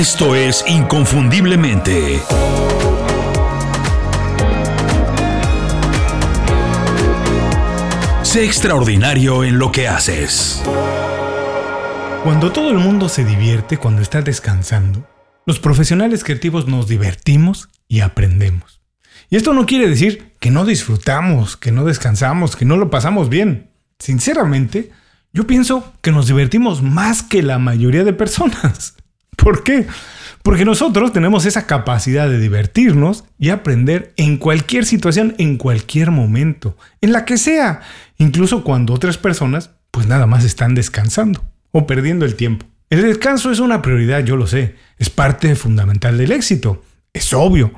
Esto es Inconfundiblemente. Sé extraordinario en lo que haces. Cuando todo el mundo se divierte cuando está descansando, los profesionales creativos nos divertimos y aprendemos. Y esto no quiere decir que no disfrutamos, que no descansamos, que no lo pasamos bien. Sinceramente, yo pienso que nos divertimos más que la mayoría de personas. ¿Por qué? Porque nosotros tenemos esa capacidad de divertirnos y aprender en cualquier situación, en cualquier momento, en la que sea, incluso cuando otras personas pues nada más están descansando o perdiendo el tiempo. El descanso es una prioridad, yo lo sé, es parte fundamental del éxito, es obvio.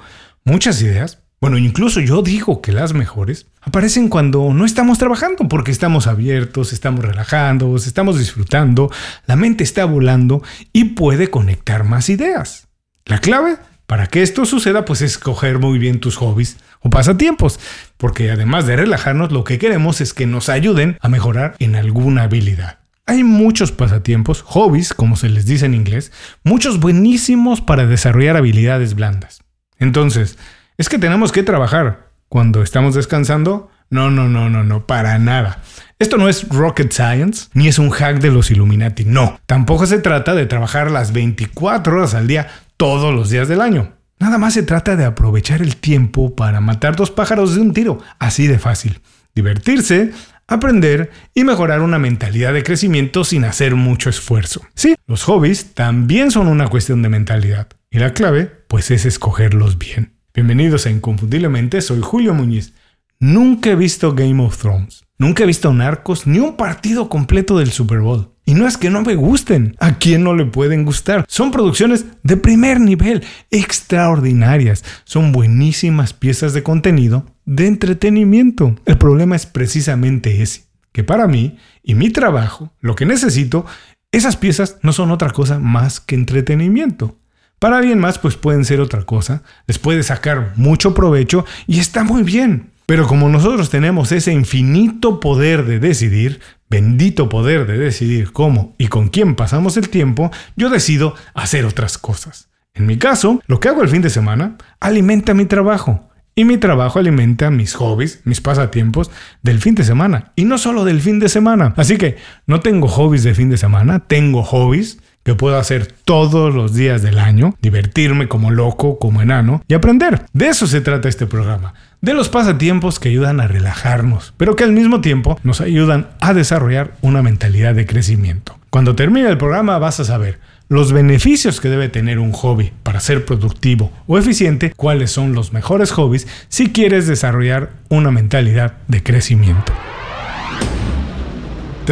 Muchas ideas bueno, incluso yo digo que las mejores aparecen cuando no estamos trabajando, porque estamos abiertos, estamos relajando, estamos disfrutando, la mente está volando y puede conectar más ideas. La clave para que esto suceda, pues es escoger muy bien tus hobbies o pasatiempos, porque además de relajarnos, lo que queremos es que nos ayuden a mejorar en alguna habilidad. Hay muchos pasatiempos, hobbies, como se les dice en inglés, muchos buenísimos para desarrollar habilidades blandas. Entonces, ¿Es que tenemos que trabajar cuando estamos descansando? No, no, no, no, no, para nada. Esto no es rocket science, ni es un hack de los Illuminati, no. Tampoco se trata de trabajar las 24 horas al día todos los días del año. Nada más se trata de aprovechar el tiempo para matar dos pájaros de un tiro, así de fácil. Divertirse, aprender y mejorar una mentalidad de crecimiento sin hacer mucho esfuerzo. Sí, los hobbies también son una cuestión de mentalidad. Y la clave, pues es escogerlos bien. Bienvenidos a Inconfundiblemente, soy Julio Muñiz. Nunca he visto Game of Thrones, nunca he visto Narcos ni un partido completo del Super Bowl. Y no es que no me gusten, ¿a quién no le pueden gustar? Son producciones de primer nivel, extraordinarias, son buenísimas piezas de contenido, de entretenimiento. El problema es precisamente ese, que para mí y mi trabajo, lo que necesito, esas piezas no son otra cosa más que entretenimiento. Para alguien más, pues pueden ser otra cosa, les puede sacar mucho provecho y está muy bien. Pero como nosotros tenemos ese infinito poder de decidir, bendito poder de decidir cómo y con quién pasamos el tiempo, yo decido hacer otras cosas. En mi caso, lo que hago el fin de semana alimenta mi trabajo. Y mi trabajo alimenta mis hobbies, mis pasatiempos del fin de semana. Y no solo del fin de semana. Así que no tengo hobbies de fin de semana, tengo hobbies que puedo hacer todos los días del año, divertirme como loco, como enano y aprender. De eso se trata este programa, de los pasatiempos que ayudan a relajarnos, pero que al mismo tiempo nos ayudan a desarrollar una mentalidad de crecimiento. Cuando termine el programa vas a saber los beneficios que debe tener un hobby para ser productivo o eficiente, cuáles son los mejores hobbies si quieres desarrollar una mentalidad de crecimiento.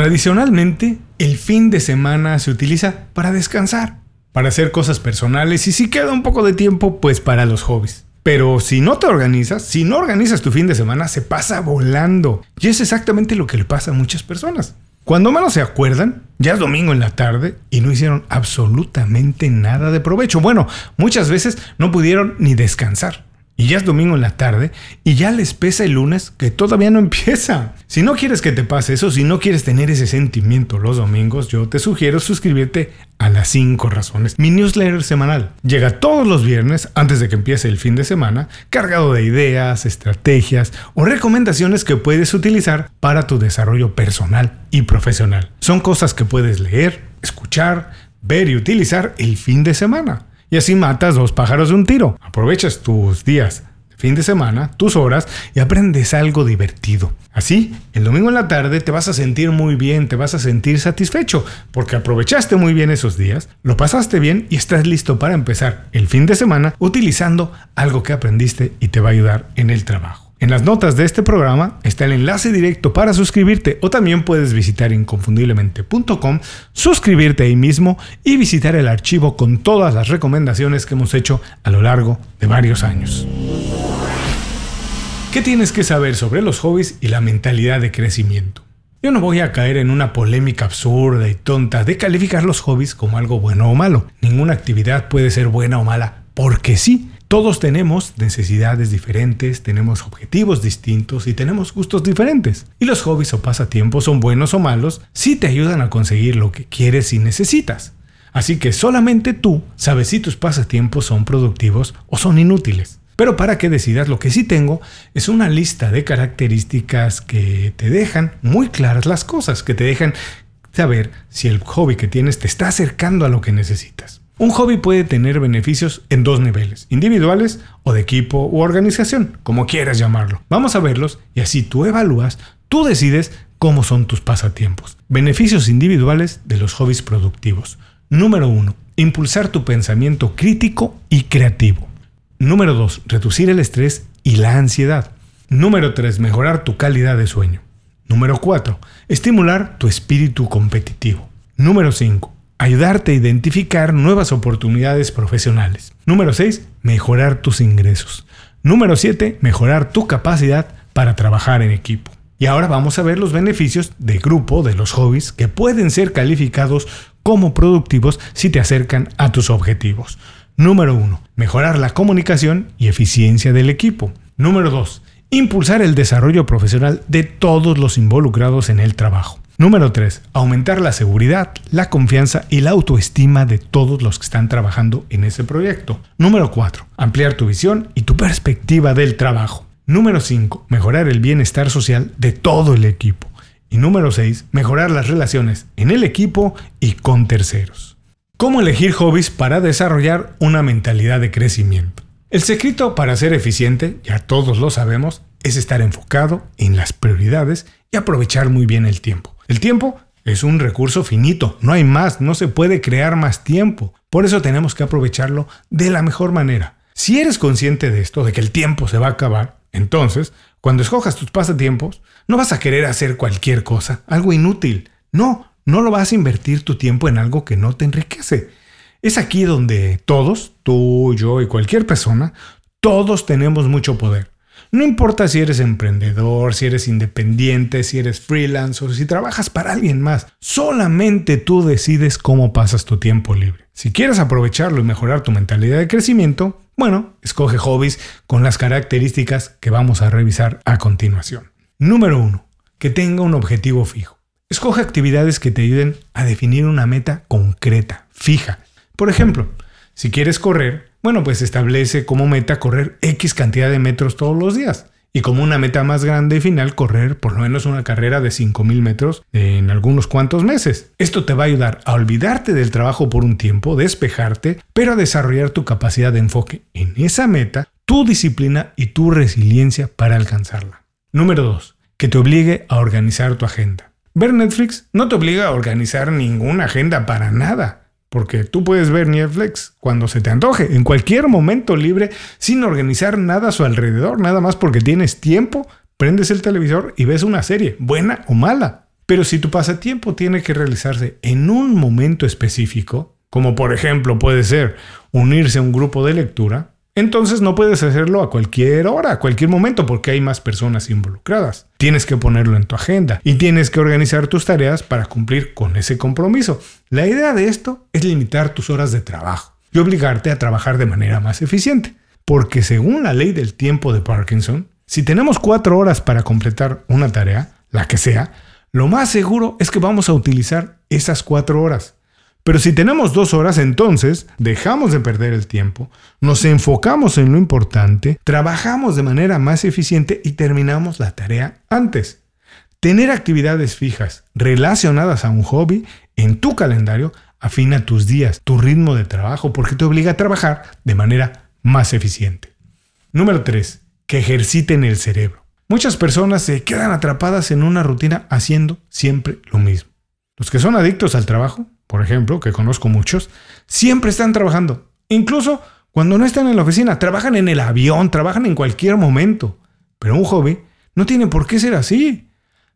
Tradicionalmente, el fin de semana se utiliza para descansar, para hacer cosas personales y si queda un poco de tiempo, pues para los hobbies. Pero si no te organizas, si no organizas tu fin de semana, se pasa volando. Y es exactamente lo que le pasa a muchas personas. Cuando menos se acuerdan, ya es domingo en la tarde y no hicieron absolutamente nada de provecho. Bueno, muchas veces no pudieron ni descansar y ya es domingo en la tarde y ya les pesa el lunes que todavía no empieza. Si no quieres que te pase eso, si no quieres tener ese sentimiento los domingos, yo te sugiero suscribirte a las 5 razones. Mi newsletter semanal llega todos los viernes antes de que empiece el fin de semana, cargado de ideas, estrategias o recomendaciones que puedes utilizar para tu desarrollo personal y profesional. Son cosas que puedes leer, escuchar, ver y utilizar el fin de semana. Y así matas dos pájaros de un tiro. Aprovechas tus días fin de semana, tus horas y aprendes algo divertido. Así, el domingo en la tarde te vas a sentir muy bien, te vas a sentir satisfecho, porque aprovechaste muy bien esos días, lo pasaste bien y estás listo para empezar el fin de semana utilizando algo que aprendiste y te va a ayudar en el trabajo. En las notas de este programa está el enlace directo para suscribirte o también puedes visitar inconfundiblemente.com, suscribirte ahí mismo y visitar el archivo con todas las recomendaciones que hemos hecho a lo largo de varios años. ¿Qué tienes que saber sobre los hobbies y la mentalidad de crecimiento? Yo no voy a caer en una polémica absurda y tonta de calificar los hobbies como algo bueno o malo. Ninguna actividad puede ser buena o mala porque sí. Todos tenemos necesidades diferentes, tenemos objetivos distintos y tenemos gustos diferentes. Y los hobbies o pasatiempos son buenos o malos si te ayudan a conseguir lo que quieres y necesitas. Así que solamente tú sabes si tus pasatiempos son productivos o son inútiles. Pero para que decidas lo que sí tengo es una lista de características que te dejan muy claras las cosas, que te dejan saber si el hobby que tienes te está acercando a lo que necesitas. Un hobby puede tener beneficios en dos niveles, individuales o de equipo u organización, como quieras llamarlo. Vamos a verlos y así tú evalúas, tú decides cómo son tus pasatiempos. Beneficios individuales de los hobbies productivos. Número 1. Impulsar tu pensamiento crítico y creativo. Número 2. Reducir el estrés y la ansiedad. Número 3. Mejorar tu calidad de sueño. Número 4. Estimular tu espíritu competitivo. Número 5. Ayudarte a identificar nuevas oportunidades profesionales. Número 6. Mejorar tus ingresos. Número 7. Mejorar tu capacidad para trabajar en equipo. Y ahora vamos a ver los beneficios de grupo de los hobbies que pueden ser calificados como productivos si te acercan a tus objetivos. Número 1. Mejorar la comunicación y eficiencia del equipo. Número 2. Impulsar el desarrollo profesional de todos los involucrados en el trabajo. Número 3. Aumentar la seguridad, la confianza y la autoestima de todos los que están trabajando en ese proyecto. Número 4. Ampliar tu visión y tu perspectiva del trabajo. Número 5. Mejorar el bienestar social de todo el equipo. Y número 6. Mejorar las relaciones en el equipo y con terceros. ¿Cómo elegir hobbies para desarrollar una mentalidad de crecimiento? El secreto para ser eficiente, ya todos lo sabemos, es estar enfocado en las prioridades y aprovechar muy bien el tiempo. El tiempo es un recurso finito, no hay más, no se puede crear más tiempo. Por eso tenemos que aprovecharlo de la mejor manera. Si eres consciente de esto, de que el tiempo se va a acabar, entonces, cuando escojas tus pasatiempos, no vas a querer hacer cualquier cosa, algo inútil. No, no lo vas a invertir tu tiempo en algo que no te enriquece. Es aquí donde todos, tú, yo y cualquier persona, todos tenemos mucho poder. No importa si eres emprendedor, si eres independiente, si eres freelance o si trabajas para alguien más, solamente tú decides cómo pasas tu tiempo libre. Si quieres aprovecharlo y mejorar tu mentalidad de crecimiento, bueno, escoge hobbies con las características que vamos a revisar a continuación. Número 1. Que tenga un objetivo fijo. Escoge actividades que te ayuden a definir una meta concreta, fija, por ejemplo, si quieres correr, bueno, pues establece como meta correr X cantidad de metros todos los días. Y como una meta más grande y final, correr por lo menos una carrera de 5.000 metros en algunos cuantos meses. Esto te va a ayudar a olvidarte del trabajo por un tiempo, despejarte, pero a desarrollar tu capacidad de enfoque en esa meta, tu disciplina y tu resiliencia para alcanzarla. Número 2. Que te obligue a organizar tu agenda. Ver Netflix no te obliga a organizar ninguna agenda para nada. Porque tú puedes ver Netflix cuando se te antoje, en cualquier momento libre, sin organizar nada a su alrededor, nada más porque tienes tiempo, prendes el televisor y ves una serie, buena o mala. Pero si tu pasatiempo tiene que realizarse en un momento específico, como por ejemplo puede ser unirse a un grupo de lectura, entonces no puedes hacerlo a cualquier hora, a cualquier momento, porque hay más personas involucradas. Tienes que ponerlo en tu agenda y tienes que organizar tus tareas para cumplir con ese compromiso. La idea de esto es limitar tus horas de trabajo y obligarte a trabajar de manera más eficiente. Porque según la ley del tiempo de Parkinson, si tenemos cuatro horas para completar una tarea, la que sea, lo más seguro es que vamos a utilizar esas cuatro horas. Pero si tenemos dos horas, entonces dejamos de perder el tiempo, nos enfocamos en lo importante, trabajamos de manera más eficiente y terminamos la tarea antes. Tener actividades fijas relacionadas a un hobby en tu calendario afina tus días, tu ritmo de trabajo, porque te obliga a trabajar de manera más eficiente. Número 3. Que ejerciten el cerebro. Muchas personas se quedan atrapadas en una rutina haciendo siempre lo mismo. Los que son adictos al trabajo por ejemplo, que conozco muchos, siempre están trabajando. Incluso cuando no están en la oficina, trabajan en el avión, trabajan en cualquier momento. Pero un hobby no tiene por qué ser así.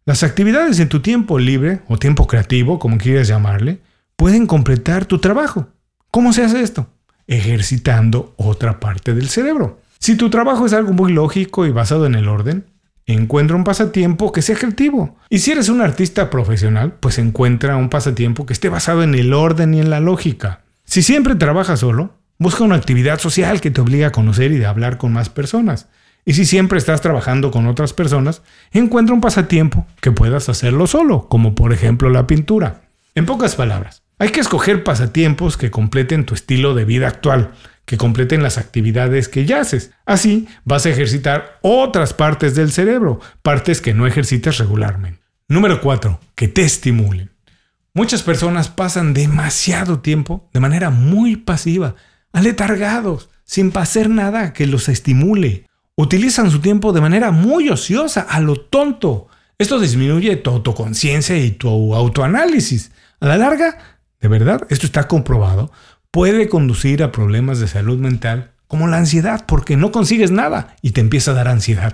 Las actividades en tu tiempo libre o tiempo creativo, como quieras llamarle, pueden completar tu trabajo. ¿Cómo se hace esto? Ejercitando otra parte del cerebro. Si tu trabajo es algo muy lógico y basado en el orden, Encuentra un pasatiempo que sea creativo. Y si eres un artista profesional, pues encuentra un pasatiempo que esté basado en el orden y en la lógica. Si siempre trabajas solo, busca una actividad social que te obligue a conocer y de hablar con más personas. Y si siempre estás trabajando con otras personas, encuentra un pasatiempo que puedas hacerlo solo, como por ejemplo la pintura. En pocas palabras, Hay que escoger pasatiempos que completen tu estilo de vida actual, que completen las actividades que ya haces. Así vas a ejercitar otras partes del cerebro, partes que no ejercitas regularmente. Número 4. Que te estimulen. Muchas personas pasan demasiado tiempo de manera muy pasiva, aletargados, sin hacer nada que los estimule. Utilizan su tiempo de manera muy ociosa, a lo tonto. Esto disminuye tu autoconciencia y tu autoanálisis. A la larga, de verdad, esto está comprobado, puede conducir a problemas de salud mental como la ansiedad, porque no consigues nada y te empieza a dar ansiedad.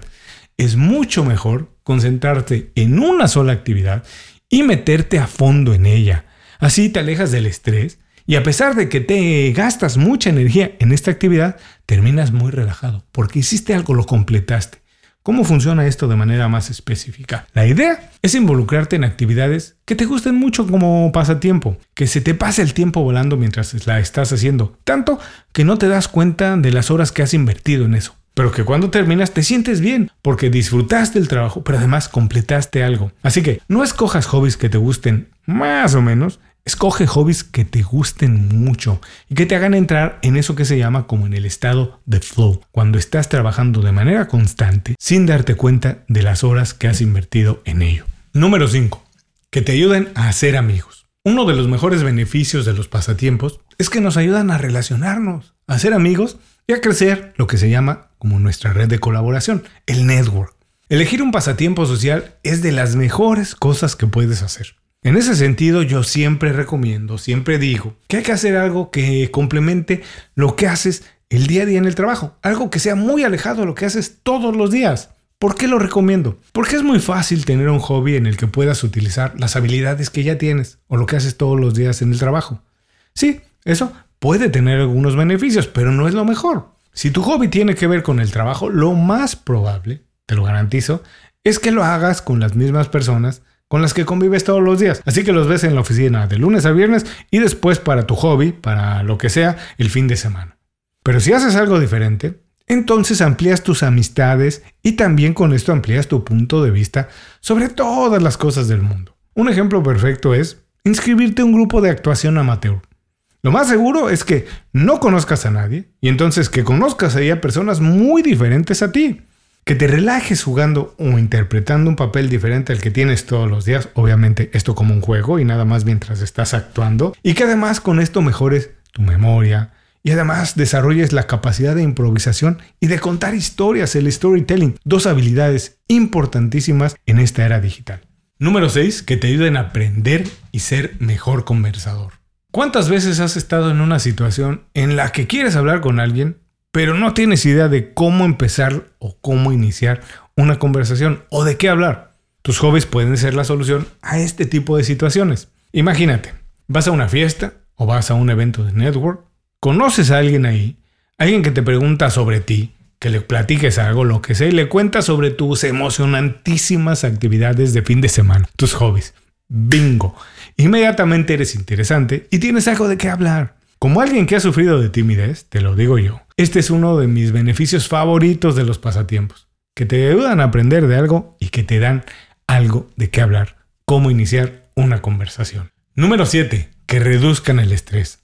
Es mucho mejor concentrarte en una sola actividad y meterte a fondo en ella. Así te alejas del estrés y a pesar de que te gastas mucha energía en esta actividad, terminas muy relajado porque hiciste algo, lo completaste. ¿Cómo funciona esto de manera más específica? La idea es involucrarte en actividades que te gusten mucho como pasatiempo, que se te pase el tiempo volando mientras la estás haciendo, tanto que no te das cuenta de las horas que has invertido en eso. Pero que cuando terminas te sientes bien, porque disfrutaste el trabajo, pero además completaste algo. Así que no escojas hobbies que te gusten más o menos, Escoge hobbies que te gusten mucho y que te hagan entrar en eso que se llama como en el estado de flow, cuando estás trabajando de manera constante sin darte cuenta de las horas que has invertido en ello. Número 5. Que te ayuden a hacer amigos. Uno de los mejores beneficios de los pasatiempos es que nos ayudan a relacionarnos, a hacer amigos y a crecer lo que se llama como nuestra red de colaboración, el network. Elegir un pasatiempo social es de las mejores cosas que puedes hacer. En ese sentido, yo siempre recomiendo, siempre digo que hay que hacer algo que complemente lo que haces el día a día en el trabajo, algo que sea muy alejado de lo que haces todos los días. ¿Por qué lo recomiendo? Porque es muy fácil tener un hobby en el que puedas utilizar las habilidades que ya tienes o lo que haces todos los días en el trabajo. Sí, eso puede tener algunos beneficios, pero no es lo mejor. Si tu hobby tiene que ver con el trabajo, lo más probable, te lo garantizo, es que lo hagas con las mismas personas con las que convives todos los días. Así que los ves en la oficina de lunes a viernes y después para tu hobby, para lo que sea, el fin de semana. Pero si haces algo diferente, entonces amplías tus amistades y también con esto amplías tu punto de vista sobre todas las cosas del mundo. Un ejemplo perfecto es inscribirte a un grupo de actuación amateur. Lo más seguro es que no conozcas a nadie y entonces que conozcas ahí a personas muy diferentes a ti que te relajes jugando o interpretando un papel diferente al que tienes todos los días, obviamente esto como un juego y nada más mientras estás actuando, y que además con esto mejores tu memoria y además desarrolles la capacidad de improvisación y de contar historias, el storytelling, dos habilidades importantísimas en esta era digital. Número 6, que te ayuden a aprender y ser mejor conversador. ¿Cuántas veces has estado en una situación en la que quieres hablar con alguien, pero no tienes idea de cómo empezar o cómo iniciar una conversación o de qué hablar. Tus hobbies pueden ser la solución a este tipo de situaciones. Imagínate, vas a una fiesta o vas a un evento de network, conoces a alguien ahí, alguien que te pregunta sobre ti, que le platiques algo, lo que sea, y le cuentas sobre tus emocionantísimas actividades de fin de semana, tus hobbies. Bingo. Inmediatamente eres interesante y tienes algo de qué hablar. Como alguien que ha sufrido de timidez, te lo digo yo, este es uno de mis beneficios favoritos de los pasatiempos, que te ayudan a aprender de algo y que te dan algo de qué hablar, cómo iniciar una conversación. Número 7. Que reduzcan el estrés.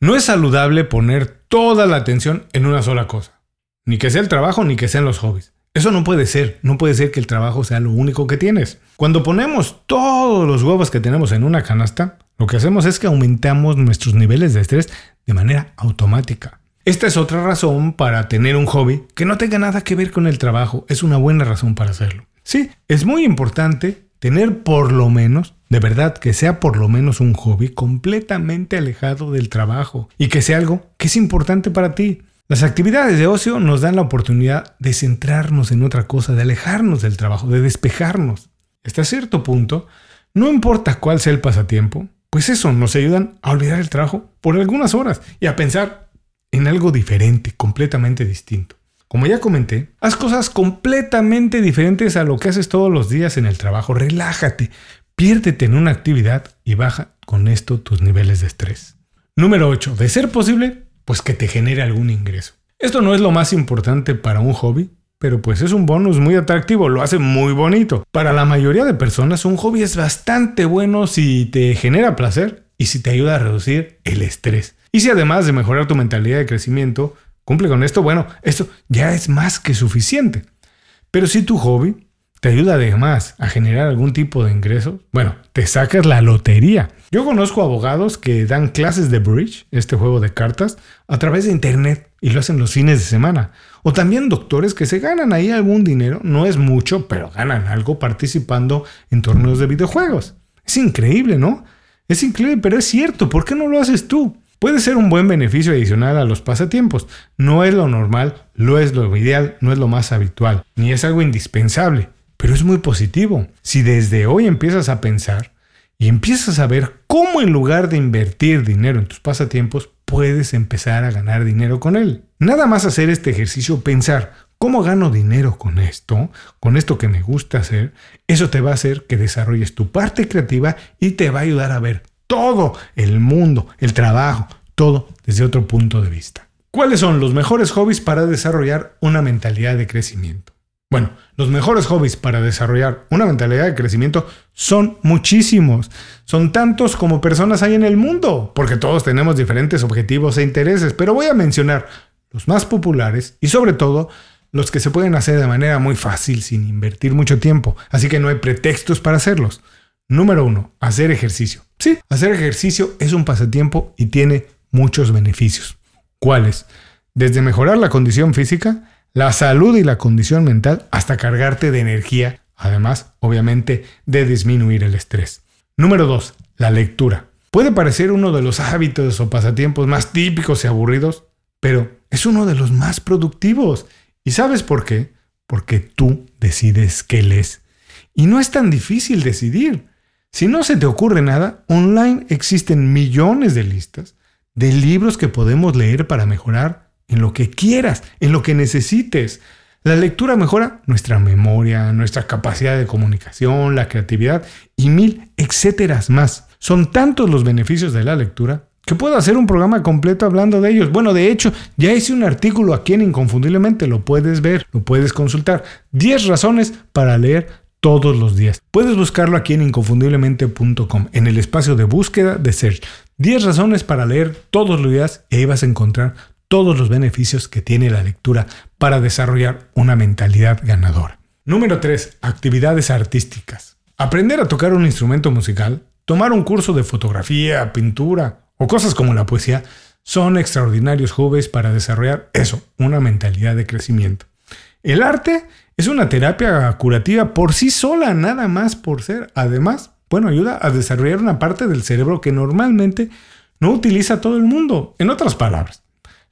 No es saludable poner toda la atención en una sola cosa, ni que sea el trabajo ni que sean los hobbies. Eso no puede ser, no puede ser que el trabajo sea lo único que tienes. Cuando ponemos todos los huevos que tenemos en una canasta, lo que hacemos es que aumentamos nuestros niveles de estrés de manera automática. Esta es otra razón para tener un hobby que no tenga nada que ver con el trabajo. Es una buena razón para hacerlo. Sí, es muy importante tener por lo menos, de verdad, que sea por lo menos un hobby completamente alejado del trabajo y que sea algo que es importante para ti. Las actividades de ocio nos dan la oportunidad de centrarnos en otra cosa, de alejarnos del trabajo, de despejarnos. Hasta cierto punto, no importa cuál sea el pasatiempo, pues eso, nos ayudan a olvidar el trabajo por algunas horas y a pensar en algo diferente, completamente distinto. Como ya comenté, haz cosas completamente diferentes a lo que haces todos los días en el trabajo. Relájate, piérdete en una actividad y baja con esto tus niveles de estrés. Número 8. De ser posible, pues que te genere algún ingreso. Esto no es lo más importante para un hobby, pero pues es un bonus muy atractivo, lo hace muy bonito. Para la mayoría de personas un hobby es bastante bueno si te genera placer y si te ayuda a reducir el estrés. Y si además de mejorar tu mentalidad de crecimiento, cumple con esto, bueno, esto ya es más que suficiente. Pero si tu hobby te ayuda además a generar algún tipo de ingreso, bueno, te sacas la lotería. Yo conozco abogados que dan clases de bridge, este juego de cartas, a través de internet y lo hacen los fines de semana. O también doctores que se ganan ahí algún dinero, no es mucho, pero ganan algo participando en torneos de videojuegos. Es increíble, ¿no? Es increíble, pero es cierto, ¿por qué no lo haces tú? Puede ser un buen beneficio adicional a los pasatiempos. No es lo normal, no es lo ideal, no es lo más habitual, ni es algo indispensable pero es muy positivo. Si desde hoy empiezas a pensar y empiezas a ver cómo en lugar de invertir dinero en tus pasatiempos, puedes empezar a ganar dinero con él. Nada más hacer este ejercicio, pensar, ¿cómo gano dinero con esto? Con esto que me gusta hacer, eso te va a hacer que desarrolles tu parte creativa y te va a ayudar a ver todo el mundo, el trabajo, todo desde otro punto de vista. ¿Cuáles son los mejores hobbies para desarrollar una mentalidad de crecimiento? Bueno, los mejores hobbies para desarrollar una mentalidad de crecimiento son muchísimos. Son tantos como personas hay en el mundo, porque todos tenemos diferentes objetivos e intereses, pero voy a mencionar los más populares y sobre todo los que se pueden hacer de manera muy fácil sin invertir mucho tiempo, así que no hay pretextos para hacerlos. Número uno, hacer ejercicio. Sí, hacer ejercicio es un pasatiempo y tiene muchos beneficios. ¿Cuáles? Desde mejorar la condición física, la salud y la condición mental hasta cargarte de energía, además, obviamente, de disminuir el estrés. Número 2. La lectura. Puede parecer uno de los hábitos o pasatiempos más típicos y aburridos, pero es uno de los más productivos. ¿Y sabes por qué? Porque tú decides qué lees. Y no es tan difícil decidir. Si no se te ocurre nada, online existen millones de listas de libros que podemos leer para mejorar en lo que quieras, en lo que necesites. La lectura mejora nuestra memoria, nuestra capacidad de comunicación, la creatividad y mil etcétera más. Son tantos los beneficios de la lectura que puedo hacer un programa completo hablando de ellos. Bueno, de hecho, ya hice un artículo aquí en Inconfundiblemente, lo puedes ver, lo puedes consultar. 10 razones para leer todos los días. Puedes buscarlo aquí en inconfundiblemente.com, en el espacio de búsqueda de search. 10 razones para leer todos los días y ahí vas a encontrar todos los beneficios que tiene la lectura para desarrollar una mentalidad ganadora. Número 3. Actividades artísticas. Aprender a tocar un instrumento musical, tomar un curso de fotografía, pintura o cosas como la poesía son extraordinarios hobbies para desarrollar eso, una mentalidad de crecimiento. El arte es una terapia curativa por sí sola, nada más por ser. Además, bueno, ayuda a desarrollar una parte del cerebro que normalmente no utiliza todo el mundo. En otras palabras,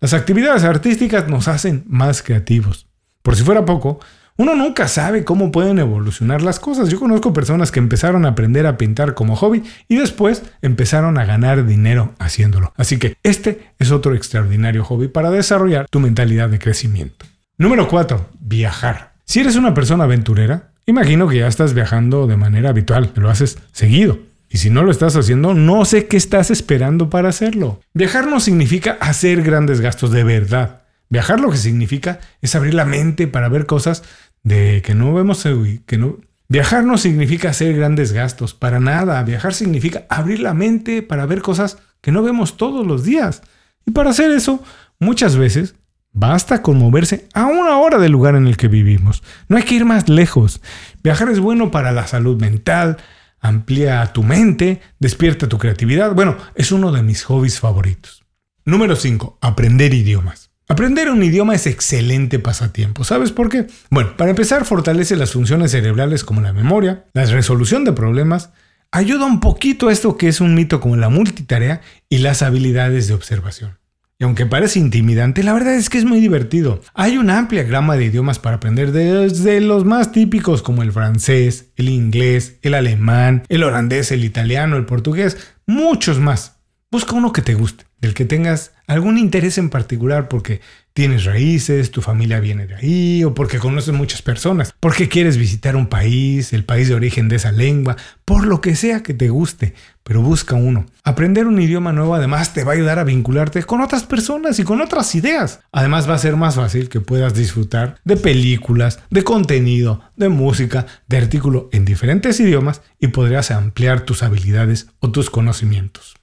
las actividades artísticas nos hacen más creativos. Por si fuera poco, uno nunca sabe cómo pueden evolucionar las cosas. Yo conozco personas que empezaron a aprender a pintar como hobby y después empezaron a ganar dinero haciéndolo. Así que este es otro extraordinario hobby para desarrollar tu mentalidad de crecimiento. Número 4. Viajar. Si eres una persona aventurera, imagino que ya estás viajando de manera habitual, lo haces seguido. Y si no lo estás haciendo, no sé qué estás esperando para hacerlo. Viajar no significa hacer grandes gastos de verdad. Viajar lo que significa es abrir la mente para ver cosas de que no vemos que no Viajar no significa hacer grandes gastos, para nada. Viajar significa abrir la mente para ver cosas que no vemos todos los días. Y para hacer eso, muchas veces basta con moverse a una hora del lugar en el que vivimos. No hay que ir más lejos. Viajar es bueno para la salud mental, amplía tu mente, despierta tu creatividad. Bueno, es uno de mis hobbies favoritos. Número 5. Aprender idiomas. Aprender un idioma es excelente pasatiempo. ¿Sabes por qué? Bueno, para empezar fortalece las funciones cerebrales como la memoria, la resolución de problemas, ayuda un poquito a esto que es un mito como la multitarea y las habilidades de observación. Y aunque parece intimidante, la verdad es que es muy divertido. Hay una amplia gama de idiomas para aprender, desde los más típicos como el francés, el inglés, el alemán, el holandés, el italiano, el portugués, muchos más. Busca uno que te guste, del que tengas algún interés en particular porque tienes raíces, tu familia viene de ahí o porque conoces muchas personas, porque quieres visitar un país, el país de origen de esa lengua, por lo que sea que te guste, pero busca uno. Aprender un idioma nuevo además te va a ayudar a vincularte con otras personas y con otras ideas. Además va a ser más fácil que puedas disfrutar de películas, de contenido, de música, de artículo en diferentes idiomas y podrías ampliar tus habilidades o tus conocimientos.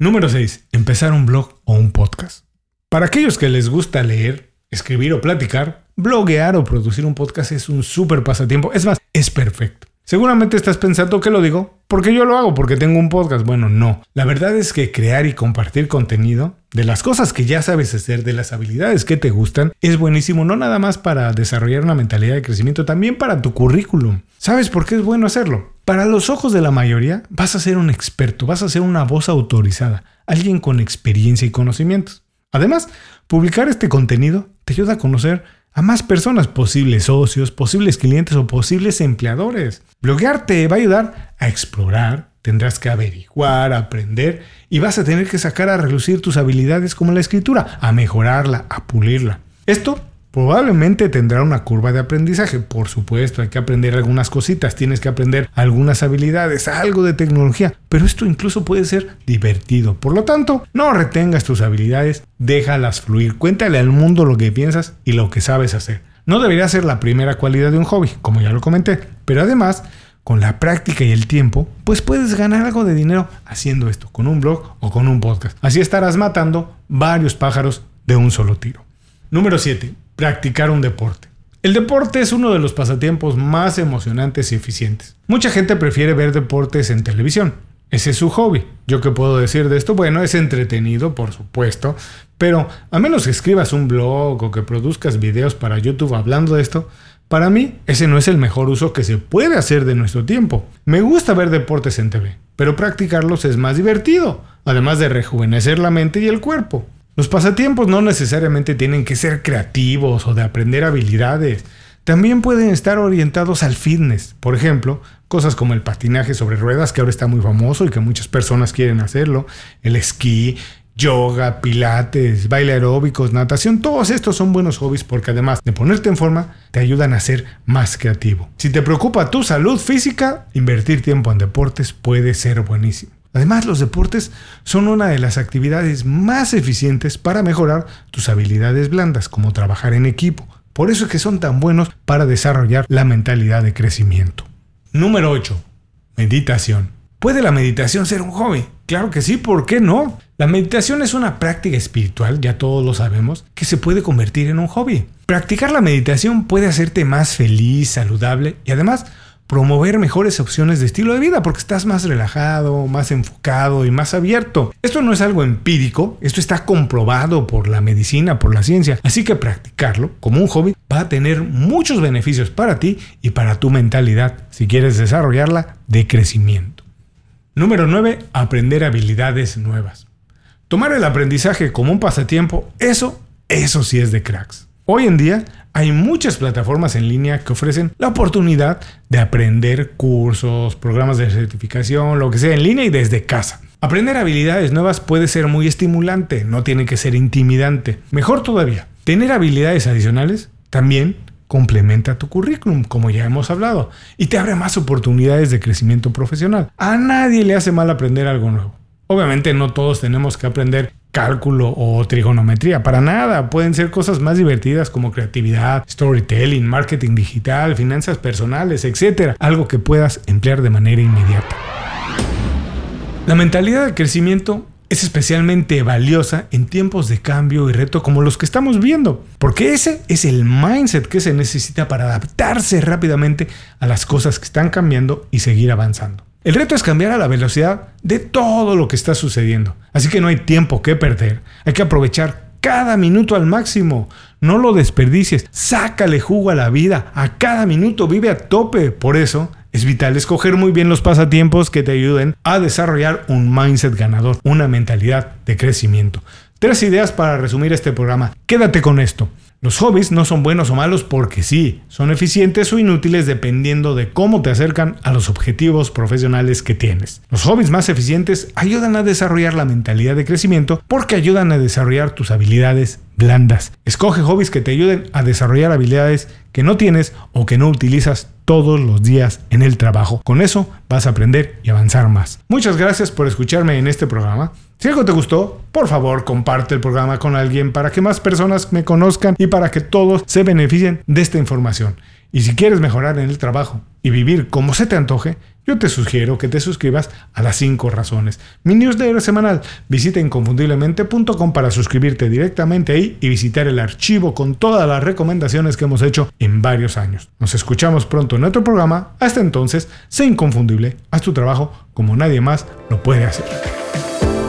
Número 6. Empezar un blog o un podcast. Para aquellos que les gusta leer, escribir o platicar, bloguear o producir un podcast es un súper pasatiempo. Es más, es perfecto. Seguramente estás pensando que lo digo porque yo lo hago, porque tengo un podcast. Bueno, no. La verdad es que crear y compartir contenido de las cosas que ya sabes hacer, de las habilidades que te gustan, es buenísimo, no nada más para desarrollar una mentalidad de crecimiento, también para tu currículum. ¿Sabes por qué es bueno hacerlo? Para los ojos de la mayoría, vas a ser un experto, vas a ser una voz autorizada, alguien con experiencia y conocimientos. Además, publicar este contenido te ayuda a conocer a más personas, posibles socios, posibles clientes o posibles empleadores. Bloguear te va a ayudar a explorar, tendrás que averiguar, aprender y vas a tener que sacar a relucir tus habilidades como la escritura, a mejorarla, a pulirla. Esto Probablemente tendrá una curva de aprendizaje, por supuesto, hay que aprender algunas cositas, tienes que aprender algunas habilidades, algo de tecnología, pero esto incluso puede ser divertido. Por lo tanto, no retengas tus habilidades, déjalas fluir, cuéntale al mundo lo que piensas y lo que sabes hacer. No debería ser la primera cualidad de un hobby, como ya lo comenté, pero además, con la práctica y el tiempo, pues puedes ganar algo de dinero haciendo esto, con un blog o con un podcast. Así estarás matando varios pájaros de un solo tiro. Número 7 practicar un deporte. El deporte es uno de los pasatiempos más emocionantes y eficientes. Mucha gente prefiere ver deportes en televisión. Ese es su hobby. ¿Yo qué puedo decir de esto? Bueno, es entretenido, por supuesto, pero a menos que escribas un blog o que produzcas videos para YouTube hablando de esto, para mí ese no es el mejor uso que se puede hacer de nuestro tiempo. Me gusta ver deportes en TV, pero practicarlos es más divertido, además de rejuvenecer la mente y el cuerpo. Los pasatiempos no necesariamente tienen que ser creativos o de aprender habilidades. También pueden estar orientados al fitness. Por ejemplo, cosas como el patinaje sobre ruedas, que ahora está muy famoso y que muchas personas quieren hacerlo, el esquí, yoga, pilates, baile aeróbicos, natación, todos estos son buenos hobbies porque además de ponerte en forma, te ayudan a ser más creativo. Si te preocupa tu salud física, invertir tiempo en deportes puede ser buenísimo. Además, los deportes son una de las actividades más eficientes para mejorar tus habilidades blandas, como trabajar en equipo. Por eso es que son tan buenos para desarrollar la mentalidad de crecimiento. Número 8. Meditación. ¿Puede la meditación ser un hobby? Claro que sí, ¿por qué no? La meditación es una práctica espiritual, ya todos lo sabemos, que se puede convertir en un hobby. Practicar la meditación puede hacerte más feliz, saludable y además promover mejores opciones de estilo de vida porque estás más relajado, más enfocado y más abierto. Esto no es algo empírico, esto está comprobado por la medicina, por la ciencia, así que practicarlo como un hobby va a tener muchos beneficios para ti y para tu mentalidad si quieres desarrollarla de crecimiento. Número 9. Aprender habilidades nuevas. Tomar el aprendizaje como un pasatiempo, eso, eso sí es de cracks. Hoy en día hay muchas plataformas en línea que ofrecen la oportunidad de aprender cursos, programas de certificación, lo que sea en línea y desde casa. Aprender habilidades nuevas puede ser muy estimulante, no tiene que ser intimidante. Mejor todavía, tener habilidades adicionales también complementa tu currículum, como ya hemos hablado, y te abre más oportunidades de crecimiento profesional. A nadie le hace mal aprender algo nuevo. Obviamente no todos tenemos que aprender cálculo o trigonometría, para nada. Pueden ser cosas más divertidas como creatividad, storytelling, marketing digital, finanzas personales, etc. Algo que puedas emplear de manera inmediata. La mentalidad de crecimiento es especialmente valiosa en tiempos de cambio y reto como los que estamos viendo, porque ese es el mindset que se necesita para adaptarse rápidamente a las cosas que están cambiando y seguir avanzando. El reto es cambiar a la velocidad de todo lo que está sucediendo. Así que no hay tiempo que perder. Hay que aprovechar cada minuto al máximo. No lo desperdicies. Sácale jugo a la vida. A cada minuto vive a tope. Por eso es vital escoger muy bien los pasatiempos que te ayuden a desarrollar un mindset ganador, una mentalidad de crecimiento. Tres ideas para resumir este programa. Quédate con esto. Los hobbies no son buenos o malos porque sí, son eficientes o inútiles dependiendo de cómo te acercan a los objetivos profesionales que tienes. Los hobbies más eficientes ayudan a desarrollar la mentalidad de crecimiento porque ayudan a desarrollar tus habilidades blandas. Escoge hobbies que te ayuden a desarrollar habilidades que no tienes o que no utilizas todos los días en el trabajo. Con eso vas a aprender y avanzar más. Muchas gracias por escucharme en este programa. Si algo te gustó, por favor comparte el programa con alguien para que más personas me conozcan y para que todos se beneficien de esta información. Y si quieres mejorar en el trabajo y vivir como se te antoje, yo te sugiero que te suscribas a las 5 razones. Mi newsletter semanal. Visita inconfundiblemente.com para suscribirte directamente ahí y visitar el archivo con todas las recomendaciones que hemos hecho en varios años. Nos escuchamos pronto en otro programa. Hasta entonces, sé inconfundible, haz tu trabajo como nadie más lo puede hacer.